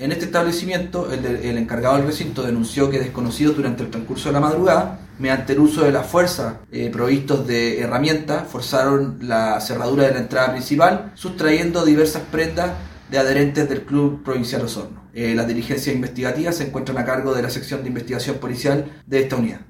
En este establecimiento, el, encargado del recinto denunció que desconocidos durante el transcurso de la madrugada, mediante el uso de la fuerza eh, provistos de herramientas, forzaron la cerradura de la entrada principal, sustrayendo diversas prendas de adherentes del Club Provincial Osorno. Eh, las diligencias investigativas se encuentran a cargo de la sección de investigación policial de esta unidad.